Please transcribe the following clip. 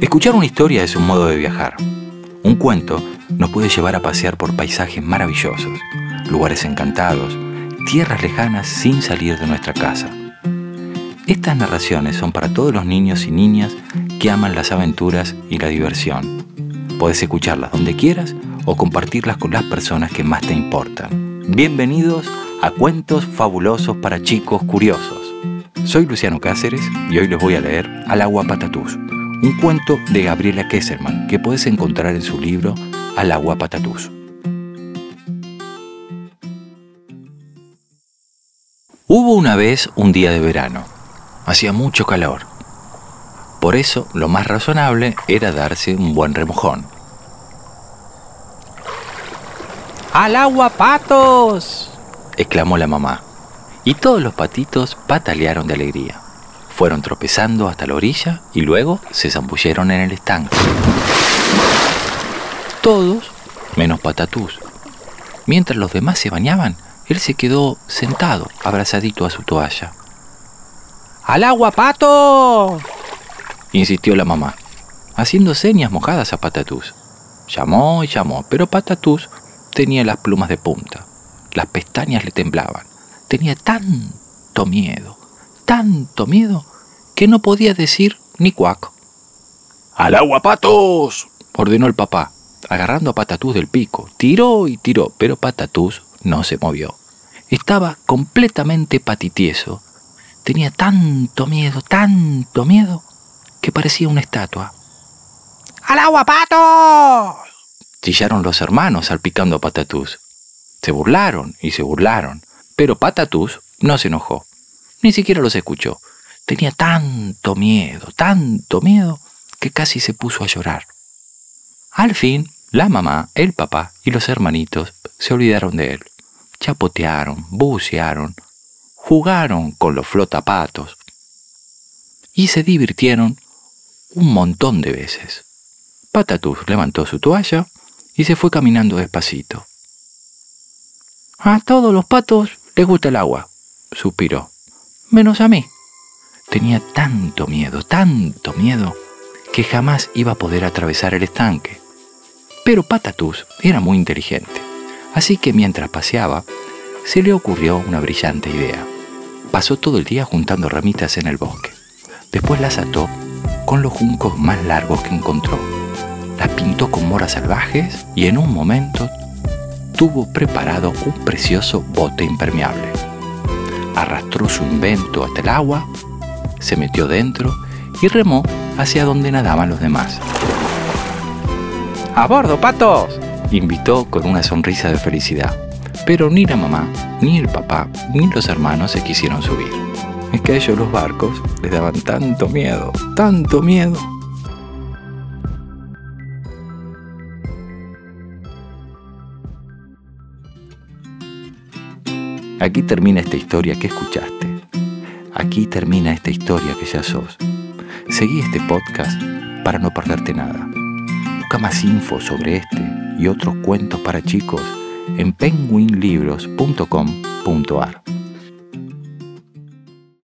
Escuchar una historia es un modo de viajar. Un cuento nos puede llevar a pasear por paisajes maravillosos, lugares encantados, tierras lejanas sin salir de nuestra casa. Estas narraciones son para todos los niños y niñas que aman las aventuras y la diversión. Puedes escucharlas donde quieras o compartirlas con las personas que más te importan. Bienvenidos a Cuentos Fabulosos para Chicos Curiosos. Soy Luciano Cáceres y hoy les voy a leer Al agua patatús, un cuento de Gabriela Kesselman que puedes encontrar en su libro Al agua patatús. Hubo una vez un día de verano. Hacía mucho calor. Por eso lo más razonable era darse un buen remojón. ¡Al agua, patos! exclamó la mamá. Y todos los patitos patalearon de alegría. Fueron tropezando hasta la orilla y luego se zambulleron en el estanque. Todos menos Patatús. Mientras los demás se bañaban, él se quedó sentado, abrazadito a su toalla. ¡Al agua, pato! insistió la mamá, haciendo señas mojadas a Patatús. Llamó y llamó, pero Patatús tenía las plumas de punta. Las pestañas le temblaban. Tenía tanto miedo, tanto miedo, que no podía decir ni cuac. ¡Al agua, patos! ordenó el papá, agarrando a Patatús del pico. Tiró y tiró, pero Patatús no se movió. Estaba completamente patitieso. Tenía tanto miedo, tanto miedo, que parecía una estatua. ¡Al agua, patos! Chillaron los hermanos salpicando a Patatús. Se burlaron y se burlaron, pero Patatús no se enojó, ni siquiera los escuchó. Tenía tanto miedo, tanto miedo, que casi se puso a llorar. Al fin, la mamá, el papá y los hermanitos se olvidaron de él. Chapotearon, bucearon, jugaron con los flotapatos y se divirtieron un montón de veces. Patatús levantó su toalla y se fue caminando despacito. A todos los patos les gusta el agua, suspiró, menos a mí. Tenía tanto miedo, tanto miedo, que jamás iba a poder atravesar el estanque. Pero Patatús era muy inteligente, así que mientras paseaba, se le ocurrió una brillante idea. Pasó todo el día juntando ramitas en el bosque. Después las ató con los juncos más largos que encontró. Las pintó con moras salvajes y en un momento tuvo preparado un precioso bote impermeable. Arrastró su invento hasta el agua, se metió dentro y remó hacia donde nadaban los demás. ¡A bordo, patos! invitó con una sonrisa de felicidad. Pero ni la mamá, ni el papá, ni los hermanos se quisieron subir. Es que a ellos los barcos les daban tanto miedo, tanto miedo. Aquí termina esta historia que escuchaste. Aquí termina esta historia que ya sos. Seguí este podcast para no perderte nada. Busca más info sobre este y otros cuentos para chicos en penguinlibros.com.ar.